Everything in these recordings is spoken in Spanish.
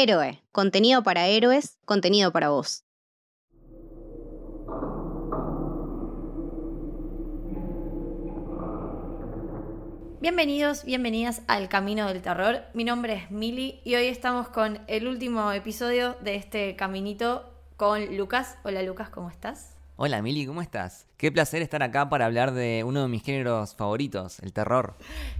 Héroe, contenido para héroes, contenido para vos. Bienvenidos, bienvenidas al Camino del Terror. Mi nombre es Mili y hoy estamos con el último episodio de este caminito con Lucas. Hola Lucas, ¿cómo estás? Hola Mili, ¿cómo estás? Qué placer estar acá para hablar de uno de mis géneros favoritos, el terror.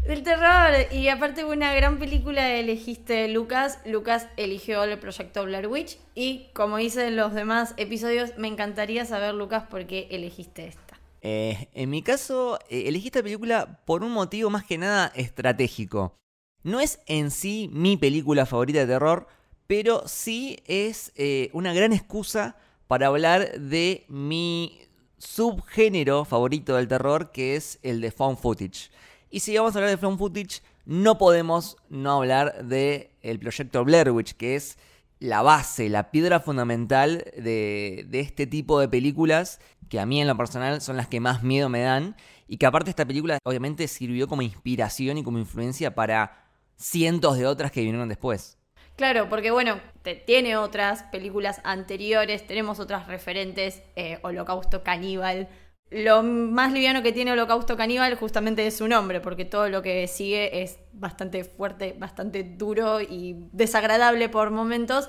Del terror, y aparte una gran película elegiste Lucas. Lucas eligió el proyecto Blair Witch y como hice en los demás episodios, me encantaría saber Lucas por qué elegiste esta. Eh, en mi caso, eh, elegí esta película por un motivo más que nada estratégico. No es en sí mi película favorita de terror, pero sí es eh, una gran excusa para hablar de mi subgénero favorito del terror, que es el de found footage. Y si vamos a hablar de found footage, no podemos no hablar del el proyecto Blair Witch, que es la base, la piedra fundamental de, de, este tipo de películas, que a mí en lo personal son las que más miedo me dan, y que aparte esta película obviamente sirvió como inspiración y como influencia para cientos de otras que vinieron después. Claro, porque bueno, tiene otras películas anteriores, tenemos otras referentes, eh, Holocausto Caníbal. Lo más liviano que tiene Holocausto Caníbal justamente es su nombre, porque todo lo que sigue es bastante fuerte, bastante duro y desagradable por momentos.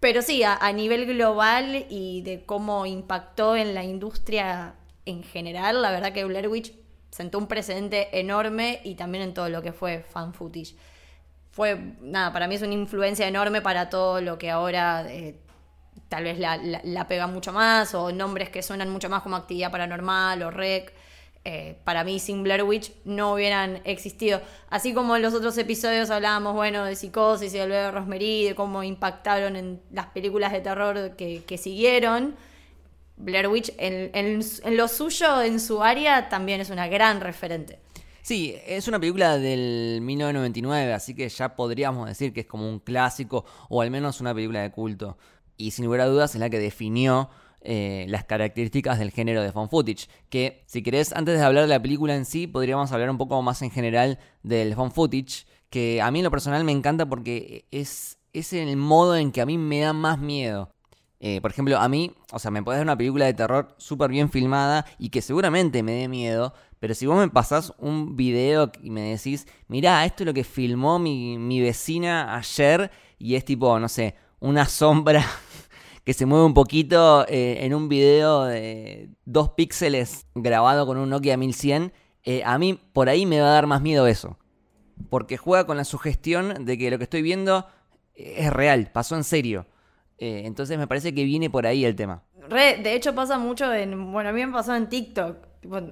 Pero sí, a, a nivel global y de cómo impactó en la industria en general, la verdad que Blair Witch sentó un precedente enorme y también en todo lo que fue fan footage fue, nada, para mí es una influencia enorme para todo lo que ahora eh, tal vez la, pega mucho más, o nombres que suenan mucho más como actividad paranormal o rec. Eh, para mí sin Blair Witch no hubieran existido. Así como en los otros episodios hablábamos, bueno, de psicosis y de de Rosemary, de cómo impactaron en las películas de terror que, siguieron. Blair Witch en lo suyo, en su área, también es una gran referente. Sí, es una película del 1999, así que ya podríamos decir que es como un clásico o al menos una película de culto. Y sin lugar a dudas es la que definió eh, las características del género de found footage. Que si querés, antes de hablar de la película en sí, podríamos hablar un poco más en general del found footage. Que a mí en lo personal me encanta porque es, es el modo en que a mí me da más miedo. Eh, por ejemplo, a mí, o sea, me podés dar una película de terror súper bien filmada y que seguramente me dé miedo, pero si vos me pasás un video y me decís, mirá, esto es lo que filmó mi, vecina ayer y es tipo, no sé, una sombra que se mueve un poquito eh, en un video de dos píxeles grabado con un Nokia 1100, eh, a mí por ahí me va a dar más miedo eso. Porque juega con la sugestión de que lo que estoy viendo es real, pasó en serio. Eh, entonces me parece que viene por ahí el tema. de hecho pasa mucho en, bueno, a mí me pasó en TikTok,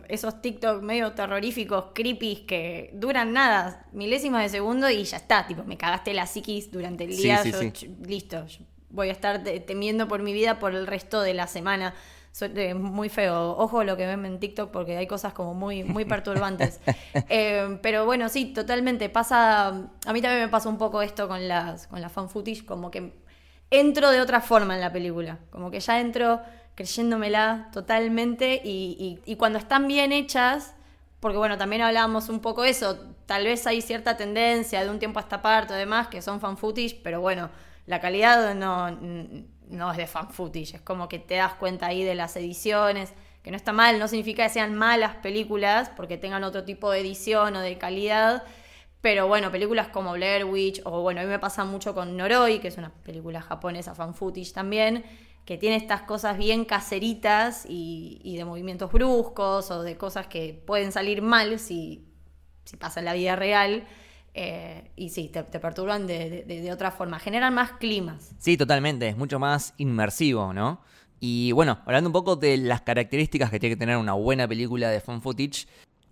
esos TikTok medio terroríficos, creepy, que duran nada, milésimas de segundo y ya está, tipo, me cagaste la psiquis durante el día, yo, listo, voy a estar temiendo por mi vida por el resto de la semana. Es muy feo. Ojo lo que ven en TikTok porque hay cosas como muy, muy perturbantes. Eh, pero bueno, sí, totalmente. Pasa. A mí también me pasa un poco esto con las, con las fan footage, como que entro de otra forma en la película. Como que ya entro creyéndomela totalmente y, cuando están bien hechas, porque bueno, también hablábamos un poco eso, tal vez hay cierta tendencia de un tiempo a esta parte o demás que son fan footage, pero bueno, la calidad no, no es de fan footage, es como que te das cuenta ahí de las ediciones, que no está mal, no significa que sean malas películas porque tengan otro tipo de edición o de calidad, pero bueno, películas como Blair Witch, o bueno, a mí me pasa mucho con Noroi, que es una película japonesa fan footage también, que tiene estas cosas bien caseritas y, de movimientos bruscos o de cosas que pueden salir mal si, si pasa en la vida real. Eh, y sí, te, perturban de, de, otra forma, generan más climas. Sí, totalmente, es mucho más inmersivo, ¿no? Y bueno, hablando un poco de las características que tiene que tener una buena película de fan footage,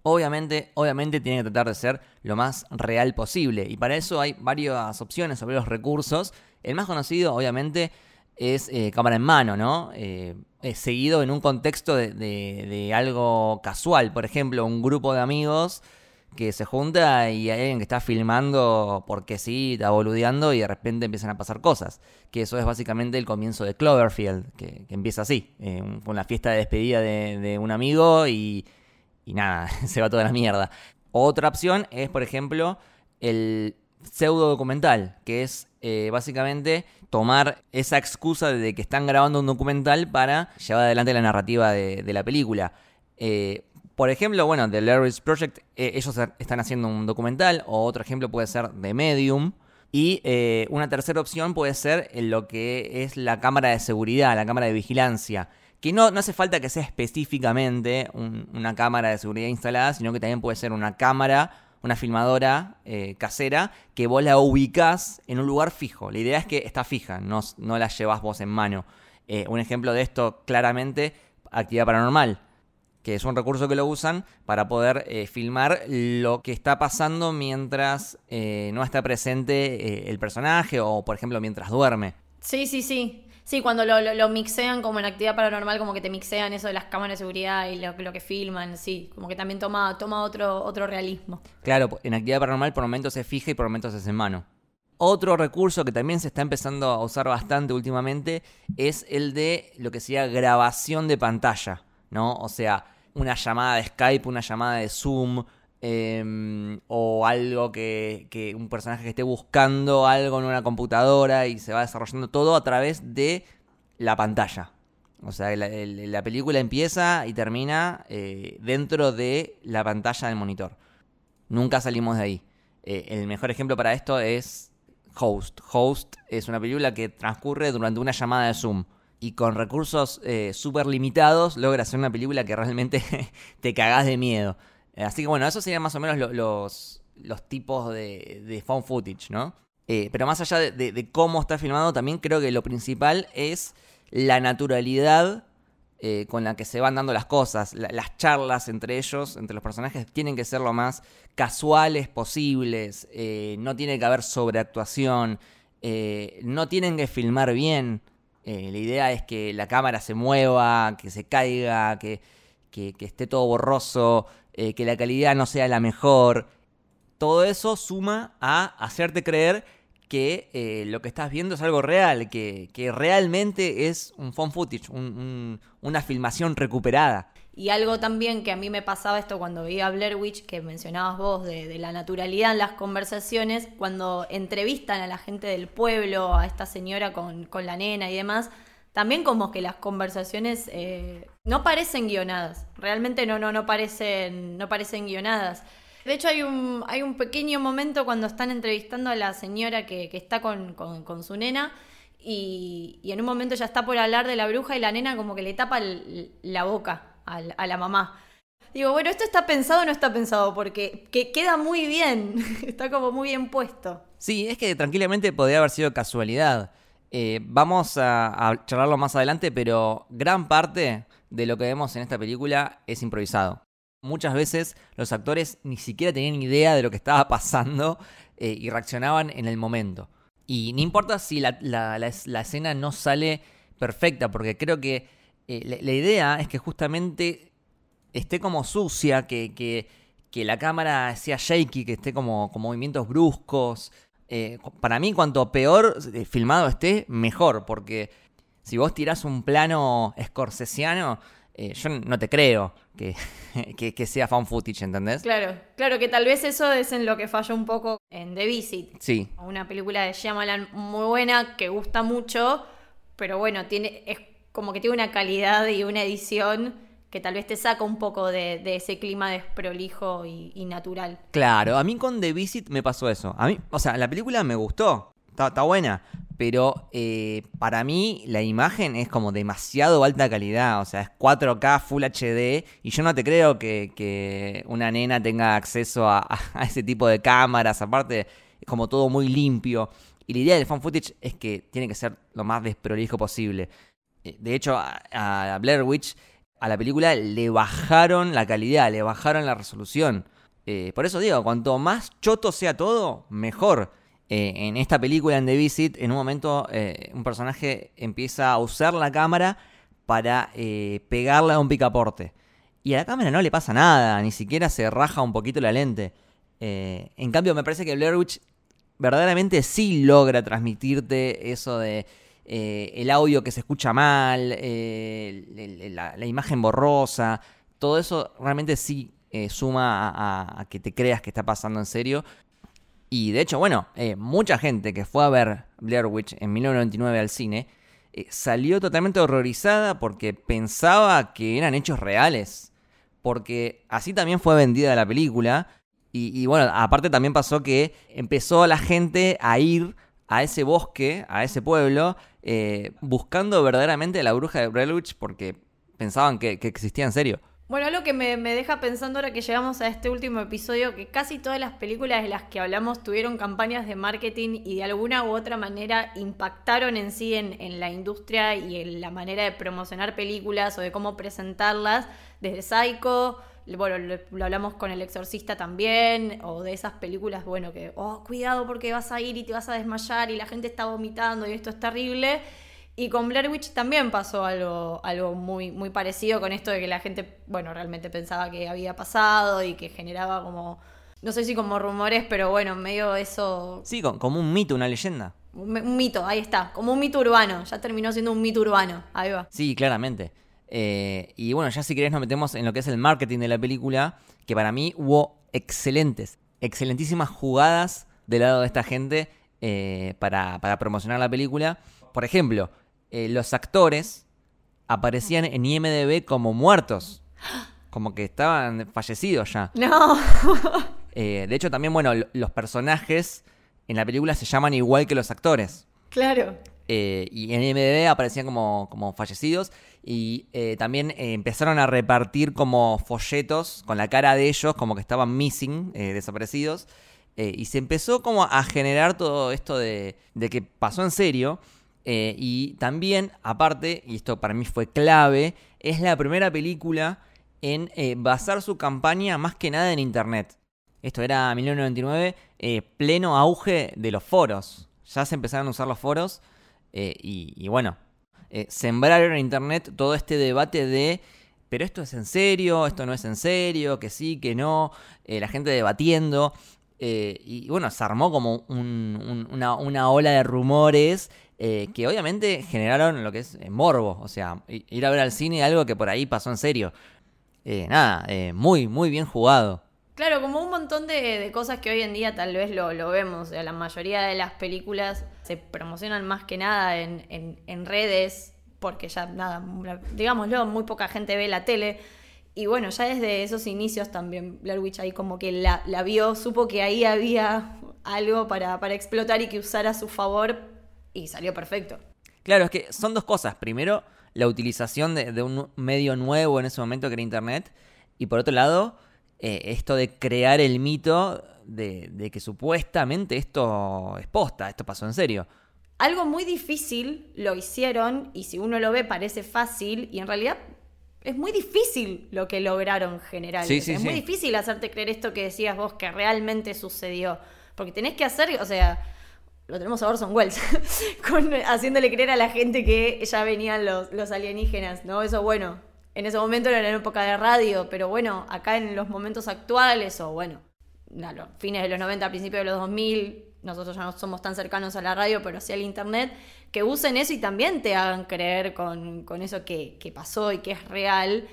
Obviamente, obviamente tiene que tratar de ser lo más real posible. Y para eso hay varias opciones, varios recursos. El más conocido, obviamente, es eh, cámara en mano, ¿no? Eh, seguido en un contexto de, algo casual. Por ejemplo, un grupo de amigos que se junta y hay alguien que está filmando porque sí, está boludeando y de repente empiezan a pasar cosas. Que eso es básicamente el comienzo de Cloverfield, que, empieza así, eh, con la fiesta de despedida de un amigo y y nada, se va toda la mierda. Otra opción es, por ejemplo, el pseudo documental, que es eh, básicamente tomar esa excusa de que están grabando un documental para llevar adelante la narrativa de, la película. Eh, por ejemplo, bueno, The Larry's Project, eh, ellos están haciendo un documental, o otro ejemplo puede ser The Medium, y una tercera opción puede ser lo que es la cámara de seguridad, la cámara de vigilancia. Que no, no hace falta que sea específicamente una cámara de seguridad instalada, sino que también puede ser una cámara una filmadora eh, casera que vos la ubicás en un lugar fijo. La idea es que está fija, no, no la llevas vos en mano. Eh, un ejemplo de esto claramente, actividad paranormal, que es un recurso que lo usan para poder eh, filmar lo que está pasando mientras no está presente el personaje o, por ejemplo, mientras duerme. Sí, sí, sí. Sí, cuando lo, mixean como en actividad paranormal, como que te mixean eso de las cámaras de seguridad y lo, lo que filman, sí, como que también toma, toma otro, otro realismo. Claro, en actividad paranormal por momentos se fija y por momentos es en mano. Otro recurso que también se está empezando a usar bastante últimamente es el de lo que sería grabación de pantalla, ¿no? O sea, una llamada de Skype, una llamada de Zoom, Em, o algo que, un personaje que esté buscando algo en una computadora y se va desarrollando todo a través de la pantalla. O sea, la, película empieza y termina eh, dentro de la pantalla del monitor. Nunca salimos de ahí. Eh, el mejor ejemplo para esto es Host. Host es una película que transcurre durante una llamada de Zoom. Y con recursos eh, súper limitados logra hacer una película que realmente te cagás de miedo. Eh, así que bueno, esos serían más o menos los, los tipos de, de found footage, ¿no? Eh, pero más allá de, cómo está filmado, también creo que lo principal es la naturalidad eh, con la que se van dando las cosas. las charlas entre ellos, entre los personajes, tienen que ser lo más casuales posibles. no tiene que haber sobreactuación. no tienen que filmar bien. la idea es que la cámara se mueva, que se caiga, que, que esté todo borroso. Eh, que la calidad no sea la mejor. Todo eso suma a hacerte creer que eh, lo que estás viendo es algo real, que, realmente es un phone footage, una filmación recuperada. Y algo también que a mí me pasaba esto cuando veía a Blair Witch, que mencionabas vos, de, la naturalidad en las conversaciones, cuando entrevistan a la gente del pueblo, a esta señora con, con la nena y demás, también como que las conversaciones eh, no parecen guionadas. Realmente no, no, no parecen, no parecen guionadas. De hecho, hay un, hay un pequeño momento cuando están entrevistando a la señora que, está con, su nena. Y, en un momento ya está por hablar de la bruja y la nena como que le tapa la boca a, la mamá. Digo, bueno, ¿esto está pensado o no está pensado? Porque queda muy bien, está como muy bien puesto. Sí, es que tranquilamente podría haber sido casualidad. Eh, vamos a, charlarlo más adelante, pero gran parte de lo que vemos en esta película es improvisado. Muchas veces los actores ni siquiera tenían idea de lo que estaba pasando eh, y reaccionaban en el momento. Y no importa si la, escena no sale perfecta, porque creo que eh, la, idea es que justamente esté como sucia, que, que, la cámara sea shaky, que esté como con movimientos bruscos, eh, para mí, cuanto peor eh, filmado esté, mejor, porque si vos tirás un plano escorsesiano, eh, yo no te creo que, que, sea fan footage, ¿entendés? Claro, claro, que tal vez eso es en lo que falló un poco en The Visit. Sí. Una película de Shyamalan muy buena, que gusta mucho, pero bueno, tiene, es como que tiene una calidad y una edición que tal vez te saca un poco de, ese clima desprolijo y, natural. Claro, a mí con The Visit me pasó eso. A mí, o sea, la película me gustó, está, buena, pero eh, para mí la imagen es como demasiado alta calidad, o sea, es 4K Full HD y yo no te creo que, una nena tenga acceso a, ese tipo de cámaras, aparte es como todo muy limpio. Y la idea del fan footage es que tiene que ser lo más desprolijo posible. Eh, de hecho, a Blair Witch a la película le bajaron la calidad, le bajaron la resolución. Eh, por eso digo, cuanto más choto sea todo, mejor. Eh, en esta película, en The Visit, en un momento eh, un personaje empieza a usar la cámara para pegarle a un picaporte. Y a la cámara no le pasa nada, ni siquiera se raja un poquito la lente. en cambio, me parece que Blair Witch verdaderamente sí logra transmitirte eso de eh, el audio que se escucha mal, eh, la, imagen borrosa, todo eso realmente sí eh, suma a, que te creas que está pasando en serio. Y de hecho, bueno, mucha gente que fue a ver Blair Witch en 1999 al cine salió totalmente horrorizada porque pensaba que eran hechos reales. Porque así también fue vendida la película. Y, bueno, aparte también pasó que empezó la gente a ir a ese bosque, a ese pueblo, eh, buscando verdaderamente la bruja de Witch porque pensaban que, que existía en serio. Bueno, lo que me, deja pensando ahora que llegamos a este último episodio, que casi todas las películas de las que hablamos tuvieron campañas de marketing y de alguna u otra manera impactaron en sí en, la industria y en la manera de promocionar películas o de cómo presentarlas, desde Psycho, bueno, lo, hablamos con El Exorcista también, o de esas películas, bueno, que, oh, cuidado porque vas a ir y te vas a desmayar y la gente está vomitando y esto es terrible. Y con Blair Witch también pasó algo, algo muy, muy parecido con esto de que la gente, bueno, realmente pensaba que había pasado y que generaba como, no sé si como rumores, pero bueno, medio eso... Sí, como un mito, una leyenda. Un, mito, ahí está, como un mito urbano, ya terminó siendo un mito urbano, ahí va. Sí, claramente. Eh, y bueno, ya si querés nos metemos en lo que es el marketing de la película, que para mí hubo excelentes, excelentísimas jugadas del lado de esta gente eh, para, para promocionar la película. Por ejemplo, eh, los actores aparecían en IMDB como muertos. Como que estaban fallecidos ya. No. Eh, de hecho, también, bueno, los personajes en la película se llaman igual que los actores. Claro. Eh, y en IMDB aparecían como, como fallecidos. Y también empezaron a repartir como folletos con la cara de ellos, como que estaban missing, desaparecidos. y se empezó como a generar todo esto de, de que pasó en serio. Eh, y también, aparte, y esto para mí fue clave, es la primera película en eh, basar su campaña más que nada en Internet. Esto era 1999, eh, pleno auge de los foros. Ya se empezaron a usar los foros y, y, bueno, sembraron en Internet todo este debate de, pero esto es en serio, esto no es en serio, que sí, que no, la gente debatiendo. y bueno, se armó como una, una, ola de rumores eh, que obviamente generaron lo que es eh, morbo, o sea, ir a ver al cine algo que por ahí pasó en serio. Eh, nada, muy, muy bien jugado. Claro, como un montón de, cosas que hoy en día tal vez lo, vemos. O sea, la mayoría de las películas se promocionan más que nada en, redes, porque ya, nada, digámoslo, muy poca gente ve la tele. Y bueno, ya desde esos inicios también Blair Witch ahí como que la, vio, supo que ahí había algo para, para explotar y que usar a su favor y salió perfecto. Claro, es que son dos cosas. Primero, la utilización de, un medio nuevo en ese momento que era Internet. Y por otro lado, eh, esto de crear el mito de, que supuestamente esto es posta, esto pasó en serio. Algo muy difícil lo hicieron y si uno lo ve parece fácil y en realidad es muy difícil lo que lograron generar. es muy difícil hacerte creer esto que decías vos que realmente sucedió. Porque tenés que hacer, o sea, lo tenemos a Orson Welles, con, haciéndole creer a la gente que ya venían los, los alienígenas, ¿no? Eso bueno, en ese momento era en época de radio, pero bueno, acá en los momentos actuales, o bueno, los fines de los 90, principios de los 2000, nosotros ya no somos tan cercanos a la radio, pero sí al internet, que usen eso y también te hagan creer con, eso que, que pasó y que es real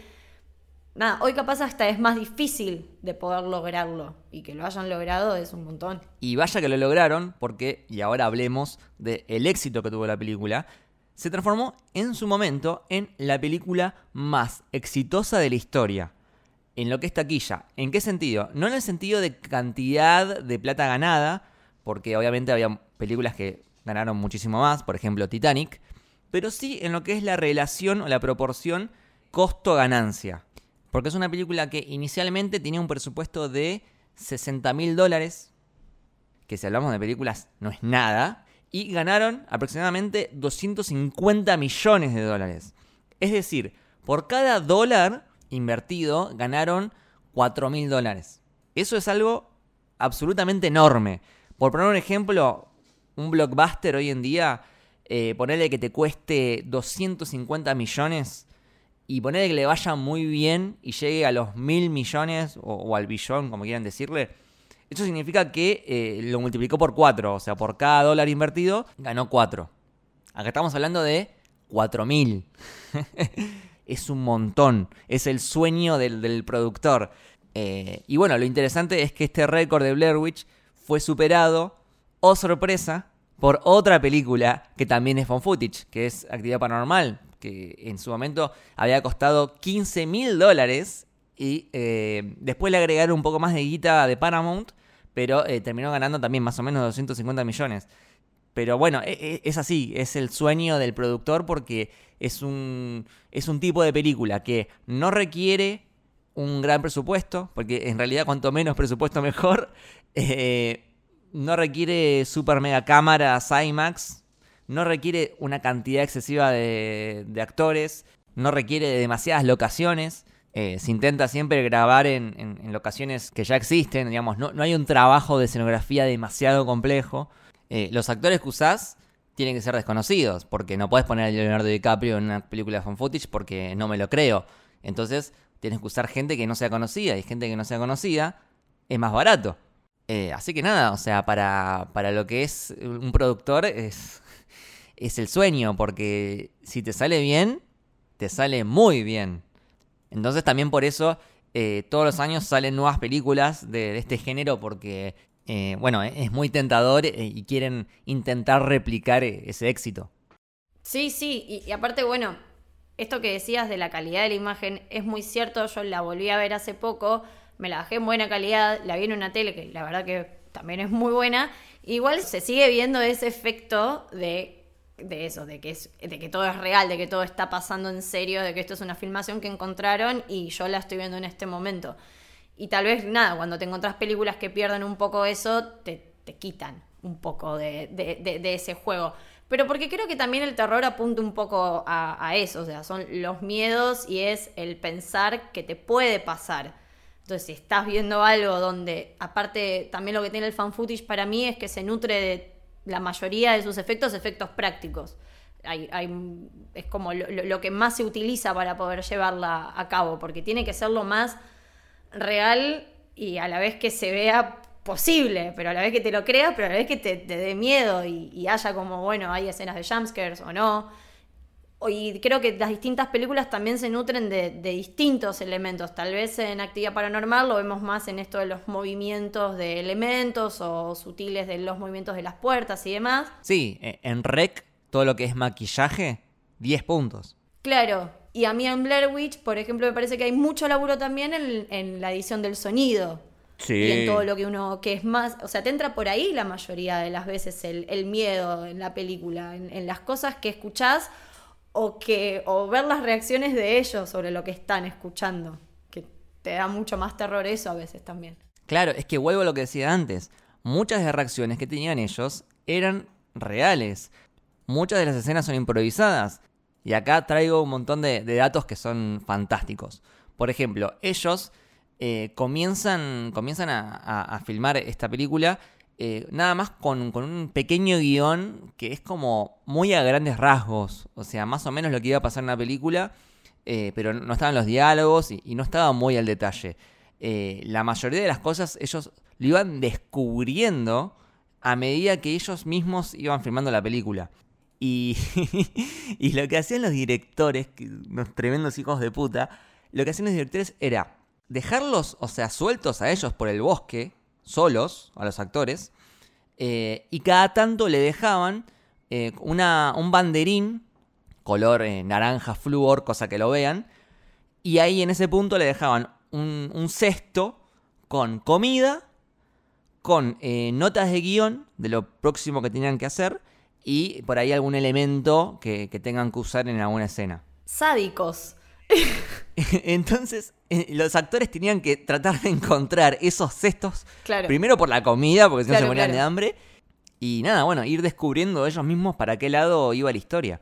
nada, hoy capaz hasta es más difícil de poder lograrlo. Y que lo hayan logrado es un montón. Y vaya que lo lograron, porque, y ahora hablemos del éxito que tuvo la película, se transformó en su momento en la película más exitosa de la historia. En lo que es taquilla. ¿En qué sentido? No en el sentido de cantidad de plata ganada, porque obviamente había películas que ganaron muchísimo más, por ejemplo Titanic, pero sí en lo que es la relación o la proporción costo-ganancia. Porque es una película que inicialmente tenía un presupuesto de 60 mil dólares, que si hablamos de películas no es nada, y ganaron aproximadamente 250 millones de dólares. Es decir, por cada dólar invertido ganaron 4 mil dólares. Eso es algo absolutamente enorme. Por poner un ejemplo, un blockbuster hoy en día, eh, ponerle que te cueste 250 millones, y ponerle que le vaya muy bien y llegue a los mil millones o, al billón, como quieran decirle, eso significa que eh, lo multiplicó por cuatro, o sea, por cada dólar invertido ganó cuatro. Acá estamos hablando de cuatro mil. es un montón, es el sueño del, productor. Eh, y bueno, lo interesante es que este récord de Blair Witch fue superado, oh sorpresa, por otra película que también es found footage, que es Actividad Paranormal, que en su momento había costado 15 mil dólares y eh, después le agregaron un poco más de guita de Paramount, pero eh, terminó ganando también más o menos 250 millones. Pero bueno, e, e, es así, es el sueño del productor porque es un, es un tipo de película que no requiere un gran presupuesto, porque en realidad cuanto menos presupuesto mejor. Eh, no requiere super mega cámaras IMAX, no requiere una cantidad excesiva de, actores, no requiere demasiadas locaciones. Eh, se intenta siempre grabar en, locaciones que ya existen, digamos, no, hay un trabajo de escenografía demasiado complejo. Eh, los actores que usás tienen que ser desconocidos, porque no puedes poner a Leonardo DiCaprio en una película de fan footage porque no me lo creo. Entonces tienes que usar gente que no sea conocida, y gente que no sea conocida es más barato. Eh, así que nada, o sea, para, para lo que es un productor es, es el sueño, porque si te sale bien, te sale muy bien. Entonces también por eso eh, todos los años salen nuevas películas de, este género, porque, eh, bueno, es muy tentador y quieren intentar replicar ese éxito. Sí, sí, y, y aparte, bueno, esto que decías de la calidad de la imagen es muy cierto, yo la volví a ver hace poco me la bajé en buena calidad, la vi en una tele que la verdad que también es muy buena. Igual se sigue viendo ese efecto de, de eso, de que, es, de que todo es real, de que todo está pasando en serio, de que esto es una filmación que encontraron y yo la estoy viendo en este momento. Y tal vez, nada, cuando te encontrás películas que pierden un poco eso, te, te quitan un poco de, de, de, ese juego. Pero porque creo que también el terror apunta un poco a, a, eso, o sea, son los miedos y es el pensar que te puede pasar. Entonces, si estás viendo algo donde, aparte, también lo que tiene el fan footage para mí es que se nutre de la mayoría de sus efectos, efectos prácticos. Hay, es como lo, que más se utiliza para poder llevarla a cabo, porque tiene que ser lo más real y a la vez que se vea posible, pero a la vez que te lo creas, pero a la vez que te, dé miedo y, y, haya como, bueno, hay escenas de jumpscares o no y creo que las distintas películas también se nutren de, distintos elementos. Tal vez en actividad paranormal lo vemos más en esto de los movimientos de elementos o sutiles de los movimientos de las puertas y demás. Sí, e, en Rec, todo lo que es maquillaje, 10 puntos. Claro, y a mí en Blair Witch, por ejemplo, me parece que hay mucho laburo también en, la edición del sonido. Sí. Y en todo lo que uno, que es más, o sea, te entra por ahí la mayoría de las veces el, miedo en la película, en, en las cosas que escuchás o, que, o ver las reacciones de ellos sobre lo que están escuchando, que te da mucho más terror eso a veces también. Claro, es que vuelvo a lo que decía antes, muchas de las reacciones que tenían ellos eran reales, muchas de las escenas son improvisadas, y acá traigo un montón de, datos que son fantásticos. Por ejemplo, ellos eh, comienzan, comienzan a filmar esta película eh, nada más con, un pequeño guion que es como muy a grandes rasgos. O sea, más o menos lo que iba a pasar en la película, eh, pero no estaban los diálogos y, no estaba muy al detalle. Eh, la mayoría de las cosas ellos lo iban descubriendo a medida que ellos mismos iban filmando la película. Y, y lo que hacían los directores, los tremendos hijos de puta, lo que hacían los directores era dejarlos, o sea, sueltos a ellos por el bosque, solos a los actores, eh, y cada tanto le dejaban eh, una, un banderín, color eh, naranja flúor, cosa que lo vean, y ahí en ese punto le dejaban un, cesto con comida, con notas de guion de lo próximo que tenían que hacer, y por ahí algún elemento que tengan que usar en alguna escena. Sádicos. Entonces, eh, los actores tenían que tratar de encontrar esos cestos. Primero por la comida, porque si no se morían de hambre. Y nada, bueno, ir descubriendo ellos mismos para qué lado iba la historia.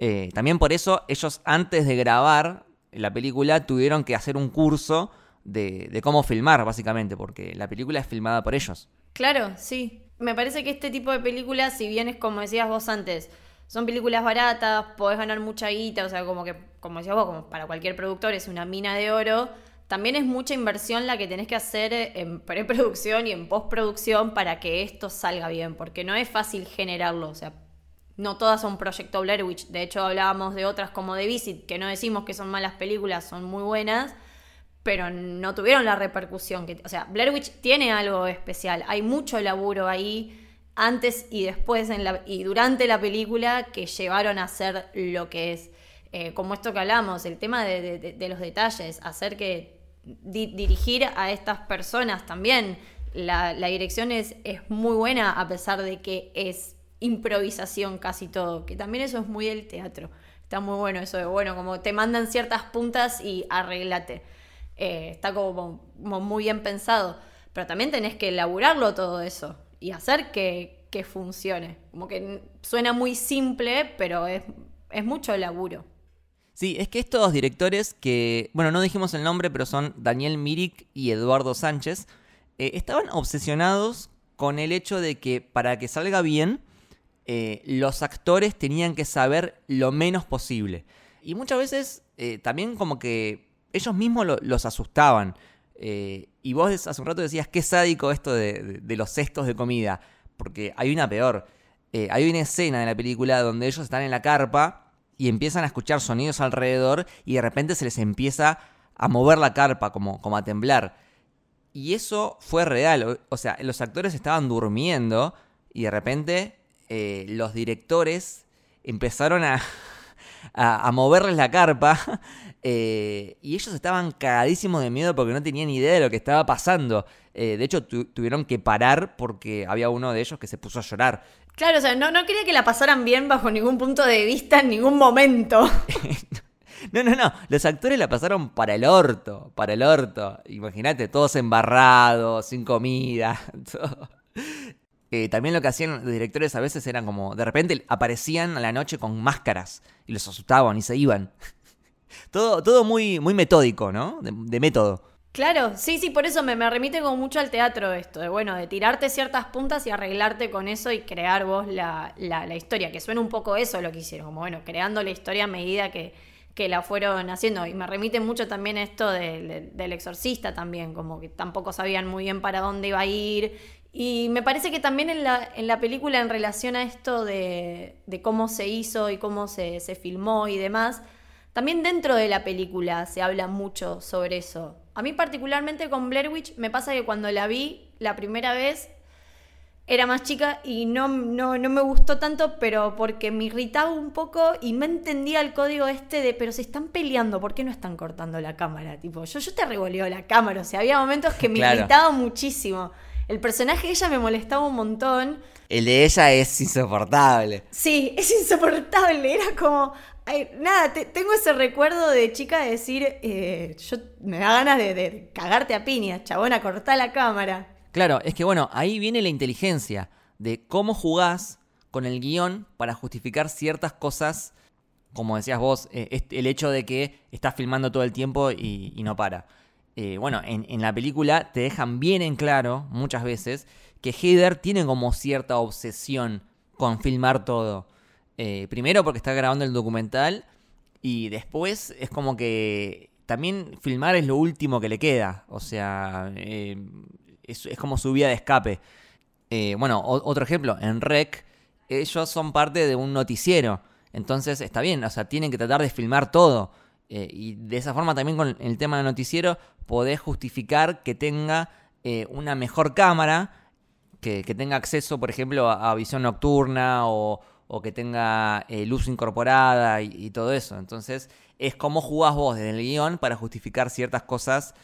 Eh, también por eso, ellos antes de grabar la película tuvieron que hacer un curso de, de cómo filmar, básicamente, porque la película es filmada por ellos. Claro, sí. Me parece que este tipo de películas, si bien es como decías vos antes, son películas baratas, podés ganar mucha guita, o sea, como que, como decías vos, como para cualquier productor es una mina de oro. También es mucha inversión la que tenés que hacer en preproducción y en postproducción para que esto salga bien, porque no es fácil generarlo, o sea, no todas son Proyecto Blair Witch, de hecho hablábamos de otras como The Visit, que no decimos que son malas películas, son muy buenas, pero no tuvieron la repercusión que, o sea, Blair Witch tiene algo especial, hay mucho laburo ahí antes y después y durante la película que llevaron a ser lo que es. Eh, como esto que hablamos, el tema de, los detalles, hacer que dirigir a estas personas también. La, dirección es, es muy buena a pesar de que es improvisación casi todo, que también eso es muy el teatro. Está muy bueno eso de, bueno, como te mandan ciertas puntas y arreglate. Eh, está como, muy bien pensado. Pero también tenés que elaborarlo todo eso y hacer que, que funcione. Como que suena muy simple, pero es, es mucho laburo. Sí, es que estos directores que, bueno, no dijimos el nombre, pero son Daniel Mirik y Eduardo Sánchez, eh, estaban obsesionados con el hecho de que para que salga bien, eh, los actores tenían que saber lo menos posible. Y muchas veces eh, también como que ellos mismos los asustaban. Y vos hace un rato decías, qué sádico esto de, los cestos de comida. Porque hay una peor. hay una escena de la película donde ellos están en la carpa y empiezan a escuchar sonidos alrededor y de repente se les empieza a mover la carpa, como, como a temblar. Y eso fue real, o, sea, los actores estaban durmiendo y de repente eh, los directores empezaron a, a, moverles la carpa eh, y ellos estaban cagadísimos de miedo porque no tenían idea de lo que estaba pasando. Eh, de hecho, tuvieron que parar porque había uno de ellos que se puso a llorar. Claro, o sea, no, no quería que la pasaran bien bajo ningún punto de vista en ningún momento. No, no, no. Los actores la pasaron para el orto, para el orto. Imagínate, todos embarrados, sin comida. Eh, también lo que hacían los directores a veces eran como, de repente aparecían a la noche con máscaras y los asustaban y se iban. Todo, todo muy, muy metódico, ¿no? de método. Claro, sí, sí, por eso me, me, remite como mucho al teatro esto, de bueno, de tirarte ciertas puntas y arreglarte con eso y crear vos la, la, historia, que suena un poco eso lo que hicieron, como bueno, creando la historia a medida que, que la fueron haciendo. Y me remite mucho también esto del exorcista también, como que tampoco sabían muy bien para dónde iba a ir. Y me parece que también en la, en la película, en relación a esto de, de cómo se hizo y cómo se, se filmó y demás, también dentro de la película se habla mucho sobre eso a mí particularmente con Blair Witch me pasa que cuando la vi la primera vez era más chica y no, no, me gustó tanto, pero porque me irritaba un poco y no entendía el código este de, pero se están peleando, ¿por qué no están cortando la cámara? Tipo, yo, yo te revoleo la cámara, o sea, había momentos que me irritaba muchísimo. El personaje de ella me molestaba un montón. El de ella es insoportable. Sí, es insoportable. Era como, nada, tengo ese recuerdo de chica de decir, eh, yo me da ganas de, cagarte a piña, chabona, cortá la cámara. Claro, es que bueno, ahí viene la inteligencia de cómo jugás con el guion para justificar ciertas cosas, como decías vos, eh, el hecho de que estás filmando todo el tiempo y, no para. Eh, bueno, en, la película te dejan bien en claro, muchas veces, que Heather tiene como cierta obsesión con filmar todo. Eh, primero porque está grabando el documental y después es como que también filmar es lo último que le queda. O sea, eh, es, como su vía de escape. Eh, bueno, otro ejemplo, en Rec, ellos son parte de un noticiero. Entonces está bien, o sea, tienen que tratar de filmar todo. Y de esa forma también con el tema del noticiero podés justificar que tenga una mejor cámara, que, tenga acceso, por ejemplo, a visión nocturna o, o que tenga eh, luz incorporada y, todo eso. Entonces, es como jugás vos desde el guion para justificar ciertas cosas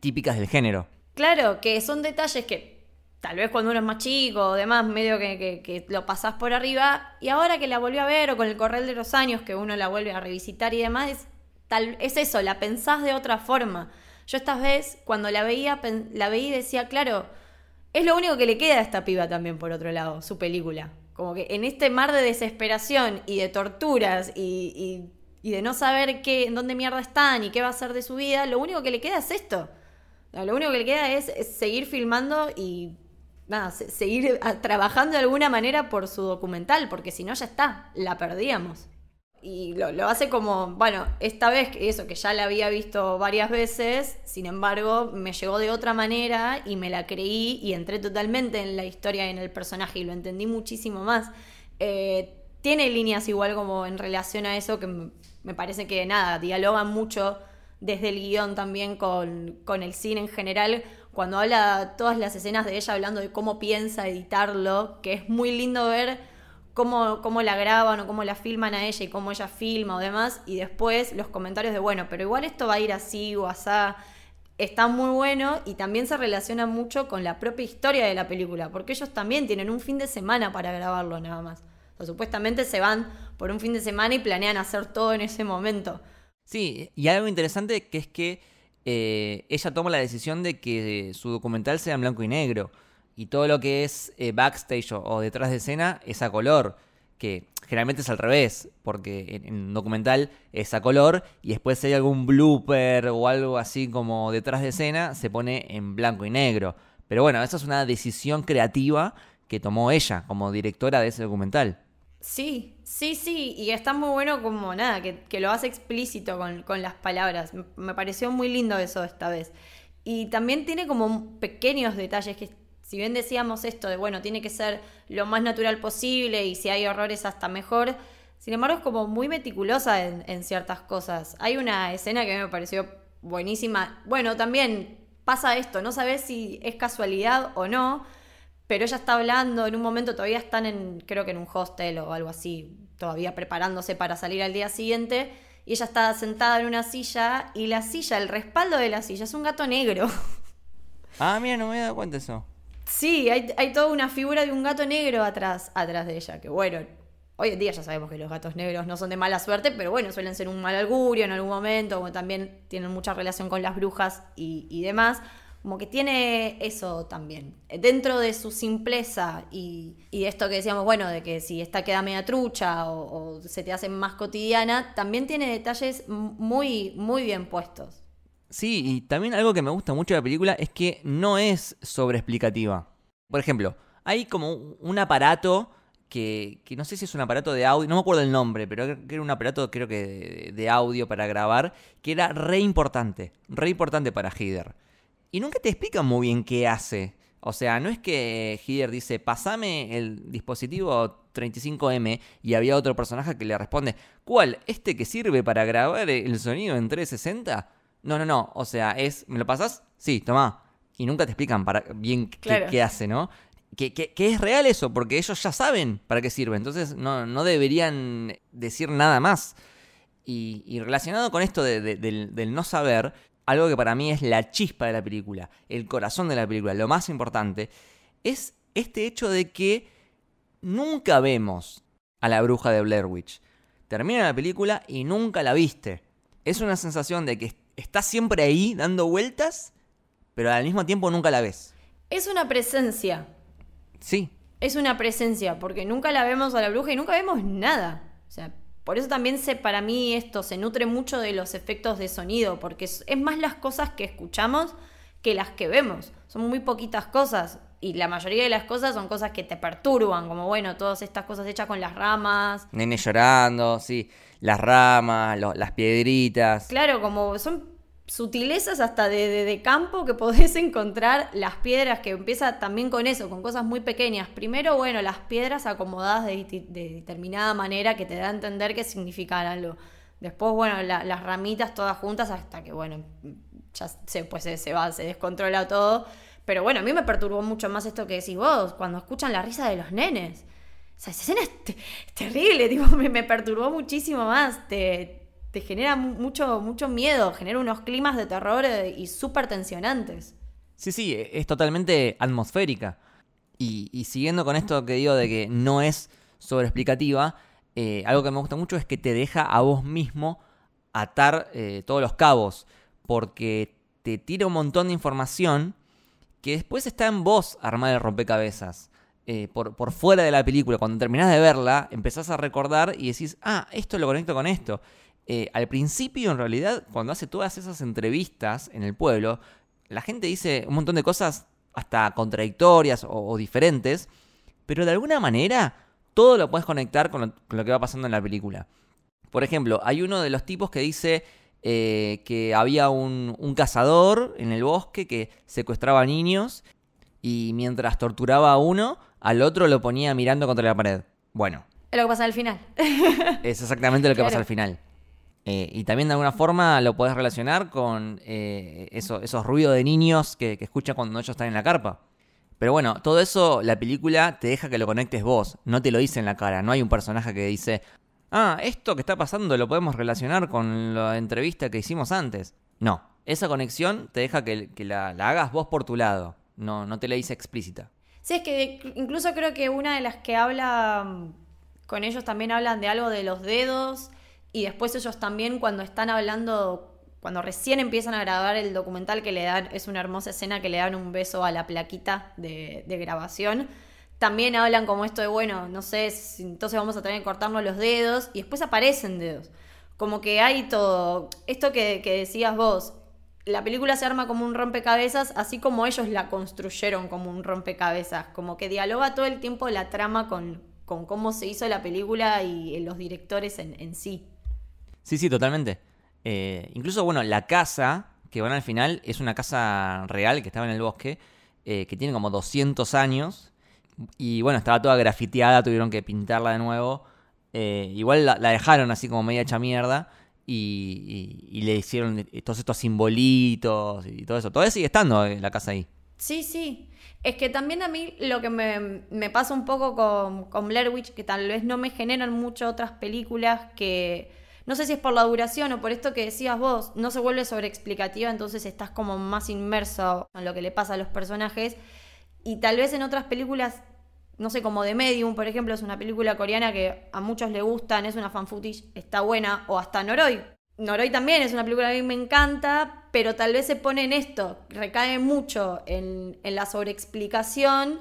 típicas del género. Claro, que son detalles que tal vez cuando uno es más chico o demás, medio que, lo pasás por arriba, y ahora que la volvió a ver o con el correr de los años que uno la vuelve a revisitar y demás, es, tal, es eso, la pensás de otra forma. Yo esta vez, cuando la veía, la veía y decía, claro, es lo único que le queda a esta piba también, por otro lado, su película. Como que en este mar de desesperación y de torturas y, de no saber qué, en dónde mierda están y qué va a hacer de su vida, lo único que le queda es esto. Lo único que le queda es, seguir filmando y nada, seguir trabajando de alguna manera por su documental, porque si no ya está, la perdíamos. Y lo, hace como, bueno, esta vez, eso que ya la había visto varias veces, sin embargo, me llegó de otra manera y me la creí y entré totalmente en la historia y en el personaje y lo entendí muchísimo más. Eh, tiene líneas igual como en relación a eso que me parece que nada, dialogan mucho desde el guion también con, con el cine en general, cuando habla todas las escenas de ella hablando de cómo piensa editarlo, que es muy lindo ver cómo, cómo la graban o cómo la filman a ella y cómo ella filma o demás, y después los comentarios de, bueno, pero igual esto va a ir así o asá, está muy bueno y también se relaciona mucho con la propia historia de la película, porque ellos también tienen un fin de semana para grabarlo nada más. O supuestamente se van por un fin de semana y planean hacer todo en ese momento. Sí, y algo interesante que es que eh, ella toma la decisión de que su documental sea en blanco y negro. Y todo lo que es eh, backstage o, detrás de escena es a color. Que generalmente es al revés, porque en, un documental es a color y después si hay algún blooper o algo así como detrás de escena, se pone en blanco y negro. Pero bueno, esa es una decisión creativa que tomó ella como directora de ese documental. Sí, sí, sí, y está muy bueno como nada, que, lo hace explícito con, las palabras. Me pareció muy lindo eso esta vez. Y también tiene como pequeños detalles que, si bien decíamos esto de, bueno, tiene que ser lo más natural posible y si hay errores hasta mejor, sin embargo es como muy meticulosa en, ciertas cosas. Hay una escena que me pareció buenísima. Bueno, también pasa esto, no sabes si es casualidad o no, pero ella está hablando, en un momento todavía están en, creo que en un hostel o algo así, todavía preparándose para salir al día siguiente, y ella está sentada en una silla, y la silla, el respaldo de la silla es un gato negro. Ah, mira, no me he dado cuenta eso. Sí, hay, hay toda una figura de un gato negro atrás, atrás de ella, que bueno, Hoy en día ya sabemos que los gatos negros no son de mala suerte, pero bueno, suelen ser un mal augurio en algún momento, o también tienen mucha relación con las brujas y, y demás como que tiene eso también. Dentro de su simpleza y, esto que decíamos, bueno, de que si esta queda media trucha o, se te hace más cotidiana, también tiene detalles muy, muy bien puestos. Sí, y también algo que me gusta mucho de la película es que no es sobreexplicativa. Por ejemplo, hay como un aparato que, no sé si es un aparato de audio, no me acuerdo el nombre, pero era un aparato creo que de, de audio para grabar, que era re importante, re importante para Heather y nunca te explican muy bien qué hace. O sea, no es que Heather dice, pasame el dispositivo 35M y había otro personaje que le responde, ¿cuál? ¿Este que sirve para grabar el sonido en 360? No, no, no. O sea, es, ¿me lo pasas? Sí, toma. Y nunca te explican para bien qué, hace, ¿no? Que, que, es real eso, porque ellos ya saben para qué sirve. Entonces no, no deberían decir nada más. Y, relacionado con esto del no saber, algo que para mí es la chispa de la película, el corazón de la película, lo más importante, es este hecho de que nunca vemos a la bruja de Blair Witch. Termina la película y nunca la viste. Es una sensación de que está siempre ahí dando vueltas, pero al mismo tiempo nunca la ves. Es una presencia. Sí. Es una presencia, porque nunca la vemos a la bruja y nunca vemos nada. O sea, por eso también se, para mí esto se nutre mucho de los efectos de sonido, porque es, más las cosas que escuchamos que las que vemos. Son muy poquitas cosas y la mayoría de las cosas son cosas que te perturban, como bueno, todas estas cosas hechas con las ramas. Nene llorando, sí, las ramas, las piedritas. Claro, como son sutilezas hasta de, campo que podés encontrar las piedras, que empieza también con eso, con cosas muy pequeñas. Primero, bueno, las piedras acomodadas de, determinada manera que te da a entender qué significan algo. Después, bueno, las ramitas todas juntas hasta que, bueno, ya se, pues, se, va, se descontrola todo. Pero bueno, a mí me perturbó mucho más esto que decís vos, cuando escuchan la risa de los nenes. O sea, esa escena es, terrible, me, perturbó muchísimo más. Te, te genera mucho, mucho miedo, genera unos climas de terror eh, y súper tensionantes. Sí, sí, e, es totalmente atmosférica. Y, siguiendo con esto que digo de que no es sobreexplicativa, eh, algo que me gusta mucho es que te deja a vos mismo atar eh, todos los cabos, porque te tira un montón de información que después está en vos armar el rompecabezas. Por, por, fuera de la película, cuando terminás de verla, empezás a recordar y decís, ah, esto lo conecto con esto. Eh, al principio, en realidad, cuando hace todas esas entrevistas en el pueblo, la gente dice un montón de cosas hasta contradictorias o, diferentes, pero de alguna manera todo lo puedes conectar con lo, que va pasando en la película. Por ejemplo, hay uno de los tipos que dice eh, que había un, un, cazador en el bosque que secuestraba niños y mientras torturaba a uno, al otro lo ponía mirando contra la pared. Bueno. Es lo que pasa al final. es exactamente lo que pasa al final. Eh, y también de alguna forma lo puedes relacionar con eh, esos ruidos de niños que, que escuchan cuando ellos están en la carpa. Pero bueno, todo eso la película te deja que lo conectes vos, no te lo dice en la cara, no hay un personaje que dice, ah, esto que está pasando lo podemos relacionar con la entrevista que hicimos antes. No, esa conexión te deja que, la, hagas vos por tu lado, no, no te la dice explícita. Sí, es que incluso creo que una de las que habla mm, con ellos también hablan de algo de los dedos y después ellos también cuando están hablando, cuando recién empiezan a grabar el documental que le dan, es una hermosa escena que le dan un beso a la plaquita de, de grabación también hablan como esto de, bueno, no sé, entonces vamos a tener que cortarnos los dedos y después aparecen dedos. Como que hay todo, esto que, decías vos, la película se arma como un rompecabezas, así como ellos la construyeron como un rompecabezas, como que dialoga todo el tiempo la trama con, con cómo se hizo la película y los directores en, sí. Sí, sí, totalmente. Eh, incluso, bueno, la casa que van al final es una casa real que estaba en el bosque, eh, que tiene como 200 años y bueno, estaba toda grafiteada, tuvieron que pintarla de nuevo. Eh, igual la, dejaron así como media hecha mierda. Y, le hicieron todos estos simbolitos y todo eso. Todavía sigue estando en la casa ahí. Sí, sí. Es que también a mí lo que me, pasa un poco con, con, Blair Witch, que tal vez no me generan mucho otras películas que, no sé si es por la duración o por esto que decías vos, no se vuelve sobreexplicativa, entonces estás como más inmerso en lo que le pasa a los personajes. Y tal vez en otras películas, no sé, como The Medium, por ejemplo, es una película coreana que a muchos le gustan, es una fan footage, está buena, o hasta Noroi. Noroi también es una película que a mí me encanta, pero tal vez se pone en esto, recae mucho en, la sobreexplicación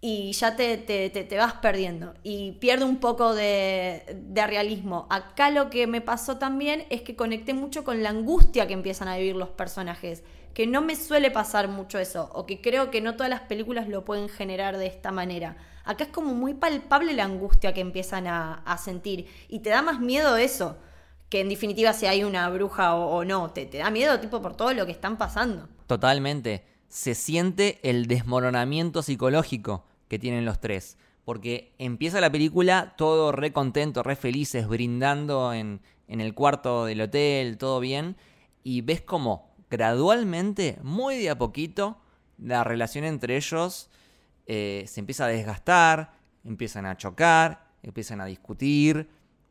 y ya te, te, vas perdiendo y pierde un poco de, de, realismo. Acá lo que me pasó también es que conecté mucho con la angustia que empiezan a vivir los personajes que no me suele pasar mucho eso, o que creo que no todas las películas lo pueden generar de esta manera. Acá es como muy palpable la angustia que empiezan a, sentir, y te da más miedo eso, que en definitiva si hay una bruja o, no, te, te da miedo tipo por todo lo que están pasando. Totalmente, se siente el desmoronamiento psicológico que tienen los tres. Porque empieza la película todo re contento, re felices, brindando en, en el cuarto del hotel, todo bien. Y ves como gradualmente, muy de a poquito, la relación entre ellos eh, se empieza a desgastar, empiezan a chocar, empiezan a discutir,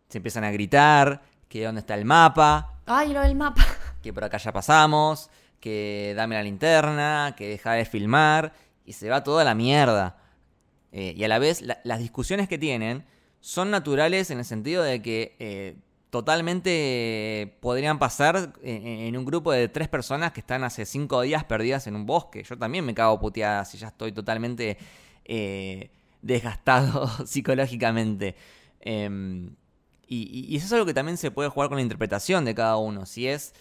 se empiezan a gritar, que dónde está el mapa. Ay, lo del mapa. Que por acá ya pasamos, que dame la linterna, que deja de filmar, y se va toda la mierda. Eh, y a la vez, las discusiones que tienen son naturales en el sentido de que eh, totalmente podrían pasar en un grupo de tres personas que están hace cinco días perdidas en un bosque. Yo también me cago puteada si ya estoy totalmente eh, desgastado psicológicamente. Em, y, eso es algo que también se puede jugar con la interpretación de cada uno. Si es,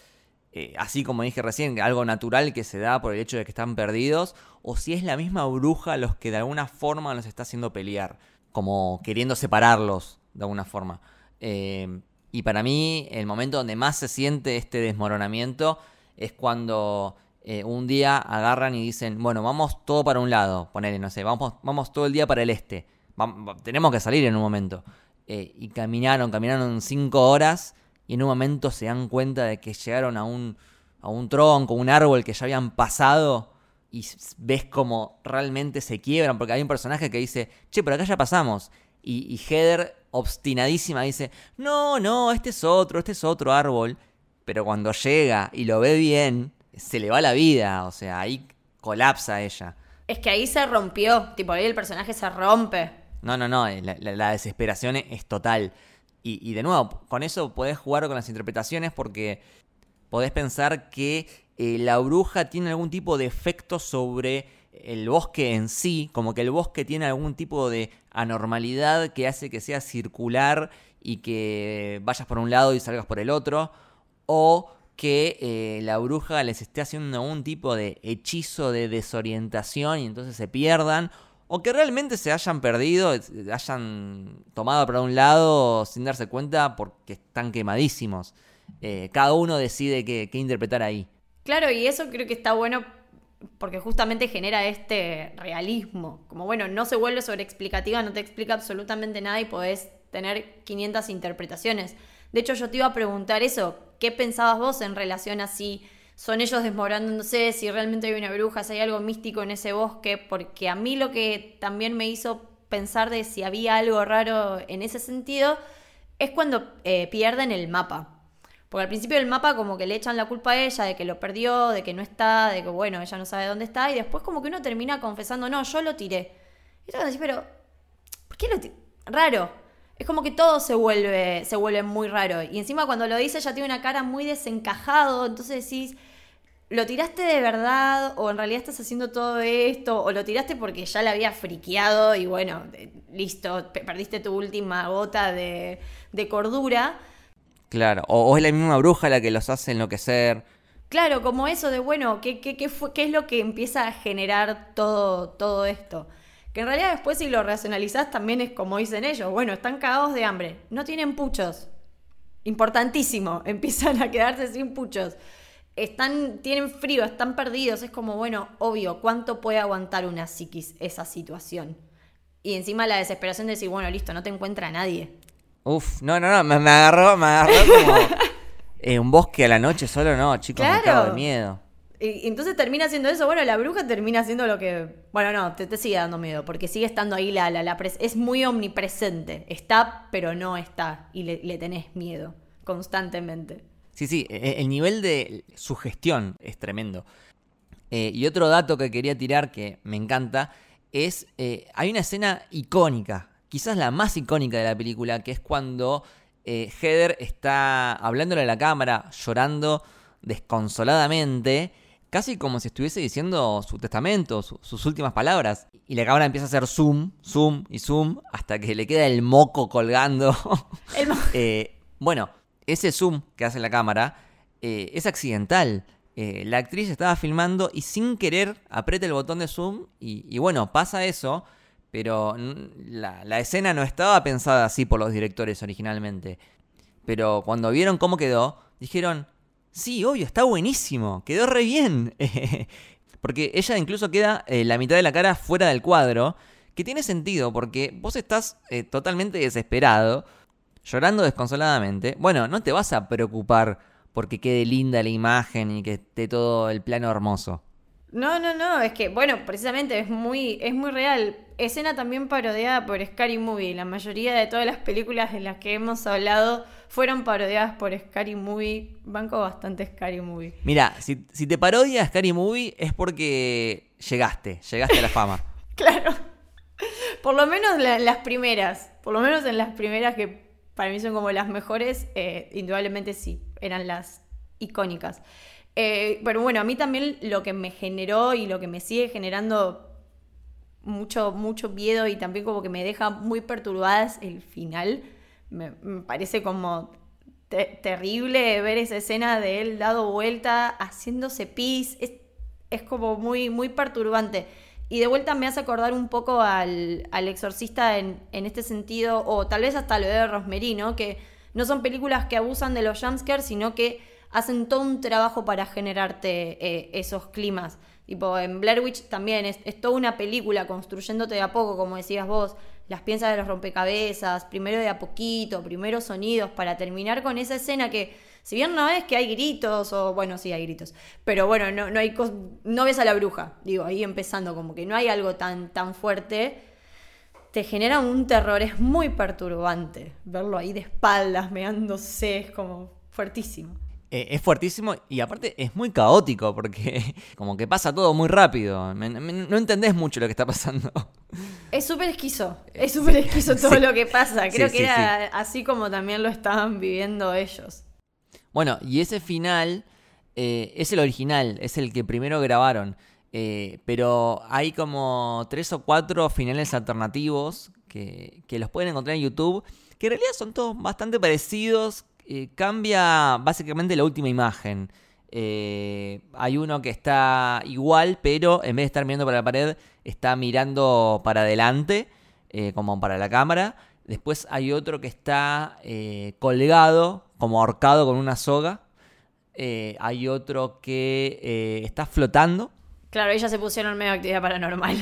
eh, así como dije recién, algo natural que se da por el hecho de que están perdidos, o si es la misma bruja los que de alguna forma los está haciendo pelear, como queriendo separarlos de alguna forma. Em, y para mí, el momento donde más se siente este desmoronamiento es cuando eh, un día agarran y dicen, bueno, vamos todo para un lado, ponele, no sé, vamos, vamos todo el día para el este. tenemos que salir en un momento. Eh, y caminaron, caminaron cinco horas y en un momento se dan cuenta de que llegaron a un, a un tronco, un árbol que ya habían pasado y ves como realmente se quiebran, porque hay un personaje que dice, che, por acá ya pasamos. Y, y Heather obstinadísima dice, no, no, este es otro, este es otro árbol. Pero cuando llega y lo ve bien, se le va la vida, o sea, ahí colapsa ella. Es que ahí se rompió, tipo ahí el personaje se rompe. No, no, no, la, desesperación es total. Y, de nuevo, con eso podés jugar con las interpretaciones porque podés pensar que eh, la bruja tiene algún tipo de efecto sobre el bosque en sí, como que el bosque tiene algún tipo de anormalidad que hace que sea circular y que vayas por un lado y salgas por el otro, o que eh, la bruja les esté haciendo algún tipo de hechizo de desorientación y entonces se pierdan, o que realmente se hayan perdido, hayan tomado para un lado sin darse cuenta porque están quemadísimos. Eh, cada uno decide qué interpretar ahí. Claro, y eso creo que está bueno porque justamente genera este realismo. Como bueno, no se vuelve sobreexplicativa, no te explica absolutamente nada y podés tener 500 interpretaciones. De hecho, yo te iba a preguntar eso. ¿Qué pensabas vos en relación a si son ellos desmoronándose, si realmente hay una bruja, si hay algo místico en ese bosque? Porque a mí lo que también me hizo pensar de si había algo raro en ese sentido es cuando eh, pierden el mapa. Porque al principio del mapa como que le echan la culpa a ella de que lo perdió, de que no está, de que bueno, ella no sabe dónde está, y después como que uno termina confesando, no, yo lo tiré. Y te decir, pero, ¿por qué lo tiré? Raro. Es como que todo se vuelve, se vuelve muy raro. Y encima cuando lo dice ella tiene una cara muy desencajado, entonces decís, ¿lo tiraste de verdad? ¿O en realidad estás haciendo todo esto? ¿O lo tiraste porque ya la había friqueado y bueno, listo, perdiste tu última gota de, de cordura? Claro, o, es la misma bruja la que los hace enloquecer. Claro, como eso de, bueno, ¿qué, qué, qué, fue, qué es lo que empieza a generar todo, todo esto? Que en realidad después si lo racionalizás también es como dicen ellos, bueno, están cagados de hambre, no tienen puchos. Importantísimo, empiezan a quedarse sin puchos. Están, tienen frío, están perdidos, es como, bueno, obvio, ¿cuánto puede aguantar una psiquis esa situación? Y encima la desesperación de decir, bueno, listo, no te encuentra nadie. Uf, no, no, no, me, agarró, me agarró como eh, un bosque a la noche solo, no, chicos, me cago de miedo. Y, entonces termina haciendo eso. Bueno, la bruja termina haciendo lo que. Bueno, no, te, sigue dando miedo, porque sigue estando ahí la, la, la Es muy omnipresente. Está, pero no está. Y le, tenés miedo constantemente. Sí, sí, e, e, el nivel de sugestión es tremendo. Eh, y otro dato que quería tirar que me encanta es. Eh, hay una escena icónica quizás la más icónica de la película, que es cuando eh, Heather está hablándole a la cámara, llorando desconsoladamente, casi como si estuviese diciendo su testamento, sus últimas palabras. Y la cámara empieza a hacer zoom, zoom y zoom, hasta que le queda el moco colgando. Eh, bueno, ese zoom que hace la cámara eh, es accidental. la actriz estaba filmando y sin querer aprieta el botón de zoom y bueno, pasa eso pero la, escena no estaba pensada así por los directores originalmente. Pero cuando vieron cómo quedó, dijeron, sí, obvio, está buenísimo, quedó re bien. porque ella incluso queda eh, la mitad de la cara fuera del cuadro, que tiene sentido, porque vos estás eh, totalmente desesperado, llorando desconsoladamente. Bueno, no te vas a preocupar porque quede linda la imagen y que esté todo el plano hermoso. No, no, no, es que, bueno, precisamente es muy, es muy real. Escena también parodiada por Scary Movie. La mayoría de todas las películas en las que hemos hablado fueron parodiadas por Scary Movie. Banco bastante Scary Movie. Mira, si, te parodia Scary Movie es porque llegaste, llegaste a la fama. claro. Por lo menos en las primeras. Por lo menos en las primeras que para mí son como las mejores, eh, indudablemente sí, eran las icónicas. Eh, pero bueno, a mí también lo que me generó y lo que me sigue generando mucho, mucho miedo y también como que me deja muy perturbada es el final. Me, parece como terrible ver esa escena de él dado vuelta, haciéndose pis. Es, como muy, muy perturbante. Y de vuelta me hace acordar un poco al, exorcista en, en, este sentido, o tal vez hasta lo de Rosemary, ¿no? Que no son películas que abusan de los jumpscares, sino que hacen todo un trabajo para generarte eh, esos climas. Tipo, en Blair Witch también es, toda una película construyéndote de a poco, como decías vos, las piezas de los rompecabezas, primero de a poquito, primero sonidos, para terminar con esa escena que, si bien no es que hay gritos, o bueno, sí hay gritos, pero bueno, no, no hay no ves a la bruja, digo, ahí empezando, como que no hay algo tan, tan fuerte, te genera un terror, es muy perturbante verlo ahí de espaldas, meándose, es como fuertísimo. Eh, es fuertísimo y aparte es muy caótico porque como que pasa todo muy rápido. no entendés mucho lo que está pasando. Es súper esquizo, es súper esquizo todo lo que pasa. Creo que era así como también lo estaban viviendo ellos. Bueno, y ese final eh, es el original, es el que primero grabaron. Eh, pero hay como tres o cuatro finales alternativos que, que los pueden encontrar en YouTube, que en realidad son todos bastante parecidos, eh, cambia básicamente la última imagen. Eh, hay uno que está igual, pero en vez de estar mirando para la pared, está mirando para adelante, eh, como para la cámara. Después hay otro que está colgado, como ahorcado con una soga. hay otro que está flotando. Claro, ellas se pusieron medio actividad paranormal.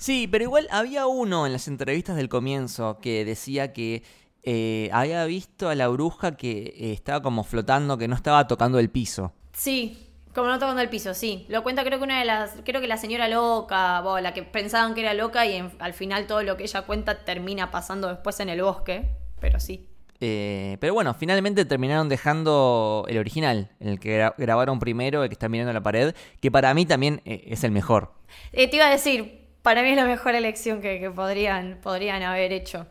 Sí, pero igual había uno en las entrevistas del comienzo que decía que eh, había visto a la bruja que eh, estaba como flotando, que no estaba tocando el piso. Sí, como no tocando el piso, sí. Lo cuenta creo que una de las, creo que la señora loca, o la que pensaban que era loca y en- al final todo lo que ella cuenta termina pasando después en el bosque, pero sí. Eh, pero bueno, finalmente terminaron dejando el original, el que gra- grabaron primero, el que está mirando la pared, que para mí también eh, es el mejor. Eh, te iba a decir, para mí es la mejor elección que, que podrían, podrían haber hecho.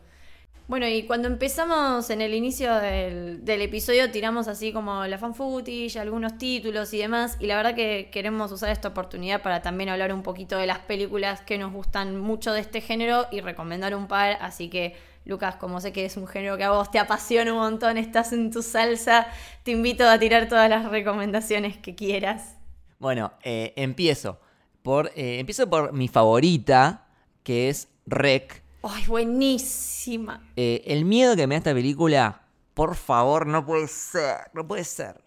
Bueno, y cuando empezamos en el inicio del, episodio tiramos así como la fan footage, algunos títulos y demás, y la verdad que queremos usar esta oportunidad para también hablar un poquito de las películas que nos gustan mucho de este género y recomendar un par, así que Lucas, como sé que es un género que a vos te apasiona un montón, estás en tu salsa, te invito a tirar todas las recomendaciones que quieras. Bueno, eh, empiezo. Por, eh, empiezo por mi favorita, que es Rec. ¡Ay, buenísima! Eh, el miedo que me da esta película, por favor, no puede ser, no puede ser.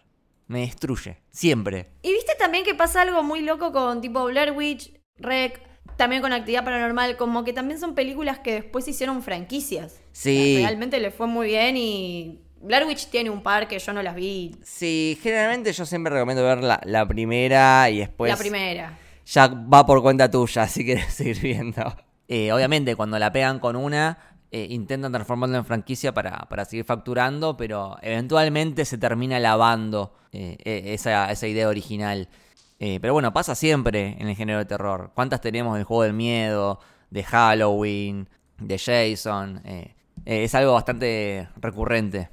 Me destruye, siempre. Y viste también que pasa algo muy loco con tipo Blair Witch, Rec, también con Actividad Paranormal, como que también son películas que después hicieron franquicias. Sí. O sea, realmente le fue muy bien y Blair Witch tiene un par que yo no las vi. Sí, generalmente yo siempre recomiendo ver la, la primera y después la primera. ya va por cuenta tuya, si quieres seguir viendo. Eh, obviamente, cuando la pegan con una, eh, intentan transformarla en franquicia para, para seguir facturando, pero eventualmente se termina lavando eh, eh, esa, esa idea original. Pero bueno, pasa siempre en el género de terror. ¿Cuántas tenemos del juego del miedo, de Halloween, de Jason? Es algo bastante recurrente.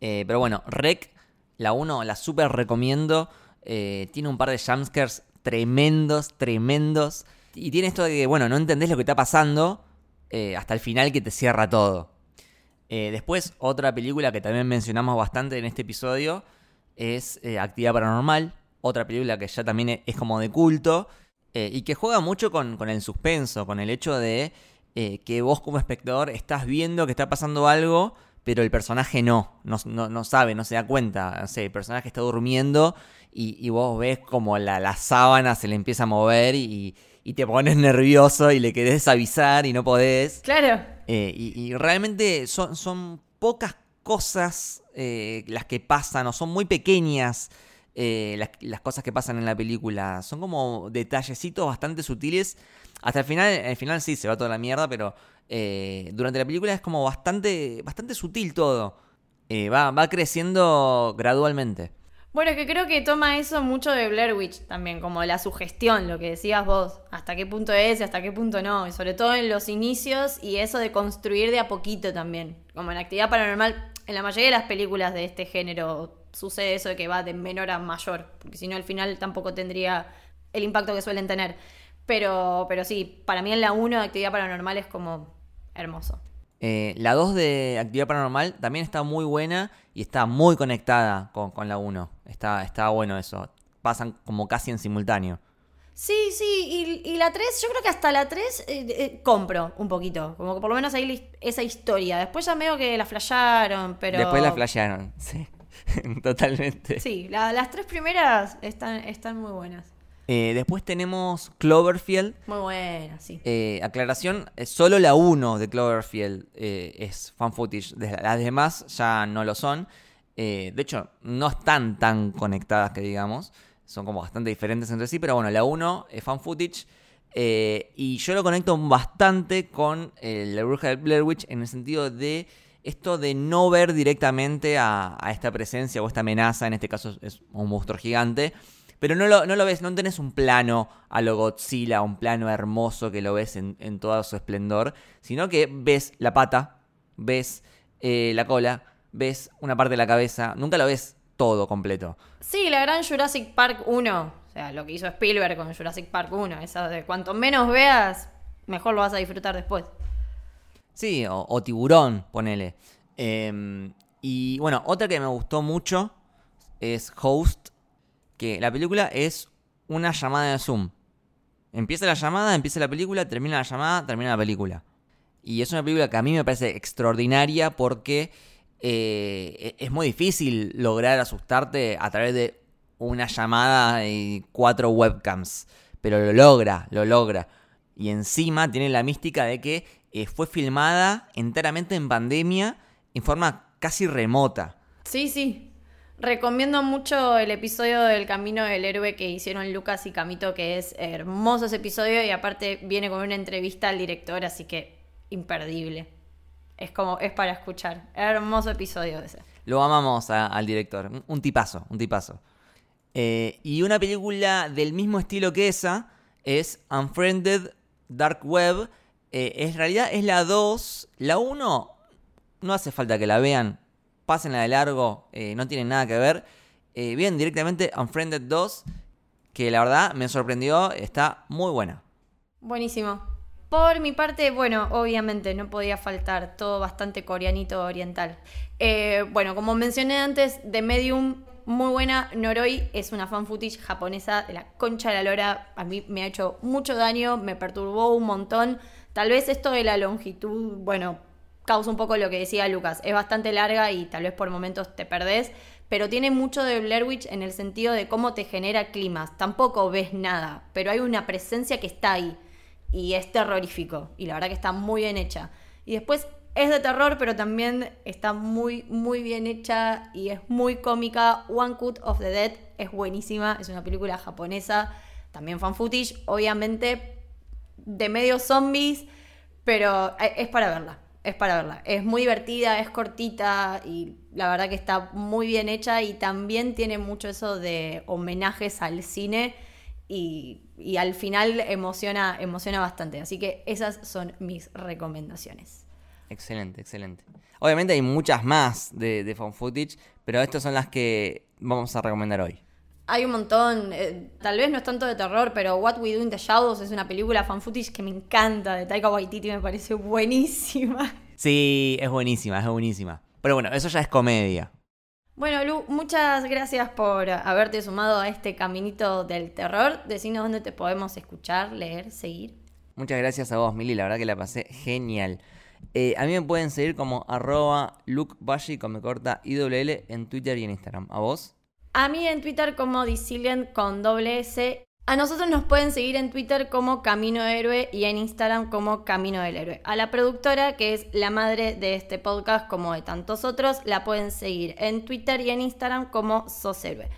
Pero bueno, Rec, la 1, la super recomiendo. Tiene un par de jumpscares tremendos, tremendos. Y tiene esto de que, bueno, no entendés lo que está pasando eh, hasta el final que te cierra todo. Eh, después, otra película que también mencionamos bastante en este episodio es eh, Actividad Paranormal. Otra película que ya también es como de culto y que juega mucho con, el suspenso, con el hecho de que vos como espectador estás viendo que está pasando algo, pero el personaje no, no, no- no sabe, no se da cuenta. No sé, el personaje está durmiendo y, vos ves como la, sábana se le empieza a mover y te pones nervioso y le querés avisar y no podés. Claro. Eh, y, y realmente son, son pocas cosas eh, las que pasan, o son muy pequeñas eh, las, las cosas que pasan en la película. Son como detallecitos bastante sutiles. Hasta el final, al final sí se va toda la mierda, pero durante la película es como bastante, bastante sutil todo. Va, va creciendo gradualmente. Bueno, que creo que toma eso mucho de Blair Witch también, como la sugestión, lo que decías vos, hasta qué punto es y hasta qué punto no, y sobre todo en los inicios y eso de construir de a poquito también, como en actividad paranormal, en la mayoría de las películas de este género sucede eso de que va de menor a mayor, porque si no al final tampoco tendría el impacto que suelen tener, pero, pero sí, para mí en la 1 de actividad paranormal es como hermoso. Eh, la 2 de Actividad Paranormal también está muy buena y está muy conectada con, con la 1. Está, está bueno eso. Pasan como casi en simultáneo. Sí, sí, y, y la 3, yo creo que hasta la 3 eh, eh, compro un poquito, como que por lo menos ahí esa historia. Después ya veo que la flasharon, pero... Después la flashearon, sí. Totalmente. Sí, la- las tres primeras están, están muy buenas. Eh, después tenemos Cloverfield. Muy buenas, sí. Eh, aclaración, eh, solo la 1 de Cloverfield eh, es fan footage. Las demás ya no lo son. Eh, de hecho, no están tan conectadas que digamos. Son como bastante diferentes entre sí. Pero bueno, la 1 es fan footage. eh, y yo lo conecto bastante con la bruja de Blair Witch en el sentido de esto de no ver directamente a, a esta presencia o esta amenaza. En este caso es un monstruo gigante. Pero no lo, no lo ves, no tenés un plano a lo Godzilla, un plano hermoso que lo ves en, en todo su esplendor, sino que ves la pata, ves eh, la cola, ves una parte de la cabeza, nunca lo ves todo completo. Sí, la gran Jurassic Park 1, o sea, lo que hizo Spielberg con Jurassic Park 1, esa de cuanto menos veas, mejor lo vas a disfrutar después. Sí, o, o tiburón, ponele. Eh, y bueno, otra que me gustó mucho es Host, que la película es una llamada de Zoom. Empieza la llamada, empieza la película, termina la llamada, termina la película. Y es una película que a mí me parece extraordinaria porque eh, e- es muy difícil lograr asustarte a través de una llamada y cuatro webcams. Pero lo logra, lo logra. Y encima tiene la mística de que eh, fue filmada enteramente en pandemia en forma casi remota. Sí, sí. Recomiendo mucho el episodio del Camino del Héroe que hicieron Lucas y Camito, que es hermoso ese episodio y aparte viene con una entrevista al director, así que imperdible. Es como, es para escuchar. Hermoso episodio ese. Lo amamos al director, un, tipazo, un tipazo. Eh, y una película del mismo estilo que esa es Unfriended Dark Web. Eh, en realidad es la 2. La 1 no hace falta que la vean. Pásenla de largo, eh, no tienen nada que ver. bien, directamente Unfriended 2, que la verdad me sorprendió, está muy buena. Buenísimo. Por mi parte, bueno, obviamente no podía faltar todo bastante coreanito oriental. bueno, como mencioné antes, The Medium muy buena. Noroi es una fan footage japonesa de la concha de la lora. A mí me ha hecho mucho daño, me perturbó un montón. Tal vez esto de la longitud, bueno, causa un poco lo que decía Lucas. Es bastante larga y tal vez por momentos te perdés, pero tiene mucho de Blair Witch en el sentido de cómo te genera climas. Tampoco ves nada, pero hay una presencia que está ahí y es terrorífico. Y la verdad que está muy bien hecha. Y después es de terror, pero también está muy, muy bien hecha y es muy cómica. One Cut of the Dead es buenísima, es una película japonesa, también fan footage, obviamente de medio zombies, pero e, es para verla, es para verla. Es muy divertida, es cortita y la verdad que está muy bien hecha y también tiene mucho eso de homenajes al cine y, y al final emociona, emociona bastante. Así que esas son mis recomendaciones. Excelente, excelente. Obviamente hay muchas más de, de footage, pero estas son las que vamos a recomendar hoy. Hay un montón, eh, tal vez no es tanto de terror, pero What We Do in the Shadows es una película fan footage que me encanta, de Taika Waititi, me parece buenísima. Sí, es buenísima, es buenísima. Pero bueno, eso ya es comedia. Bueno, Lu, muchas gracias por haberte sumado a este caminito del terror. Decinos dónde te podemos escuchar, leer, seguir. Muchas gracias a vos, Mili, la verdad que la pasé genial. Eh, a mí me pueden seguir como arroba lukebashi con me corta IWL en Twitter y en Instagram. ¿A vos? A mí en Twitter como Disilient con doble S. A nosotros nos pueden seguir en Twitter como Camino Héroe y en Instagram como Camino del Héroe. A la productora, que es la madre de este podcast como de tantos otros, la pueden seguir en Twitter y en Instagram como Sos Héroe.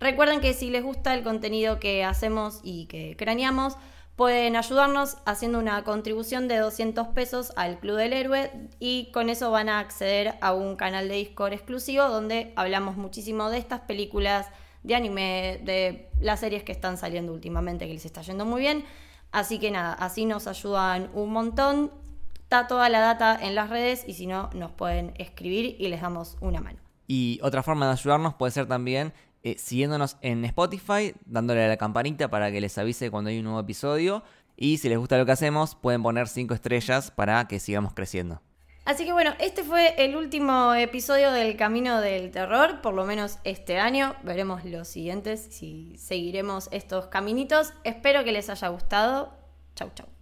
Recuerden que si les gusta el contenido que hacemos y que craneamos, Pueden ayudarnos haciendo una contribución de 200 pesos al Club del Héroe y con eso van a acceder a un canal de Discord exclusivo donde hablamos muchísimo de estas películas de anime, de las series que están saliendo últimamente que les está yendo muy bien. Así que nada, así nos ayudan un montón. Está toda la data en las redes y si no, nos pueden escribir y les damos una mano. Y otra forma de ayudarnos puede ser también eh, siguiéndonos en Spotify, dándole a la campanita para que les avise cuando hay un nuevo episodio. Y si les gusta lo que hacemos, pueden poner 5 estrellas para que sigamos creciendo. Así que bueno, este fue el último episodio del Camino del Terror, por lo menos este año. Veremos los siguientes, si seguiremos estos caminitos. Espero que les haya gustado. Chau, chau.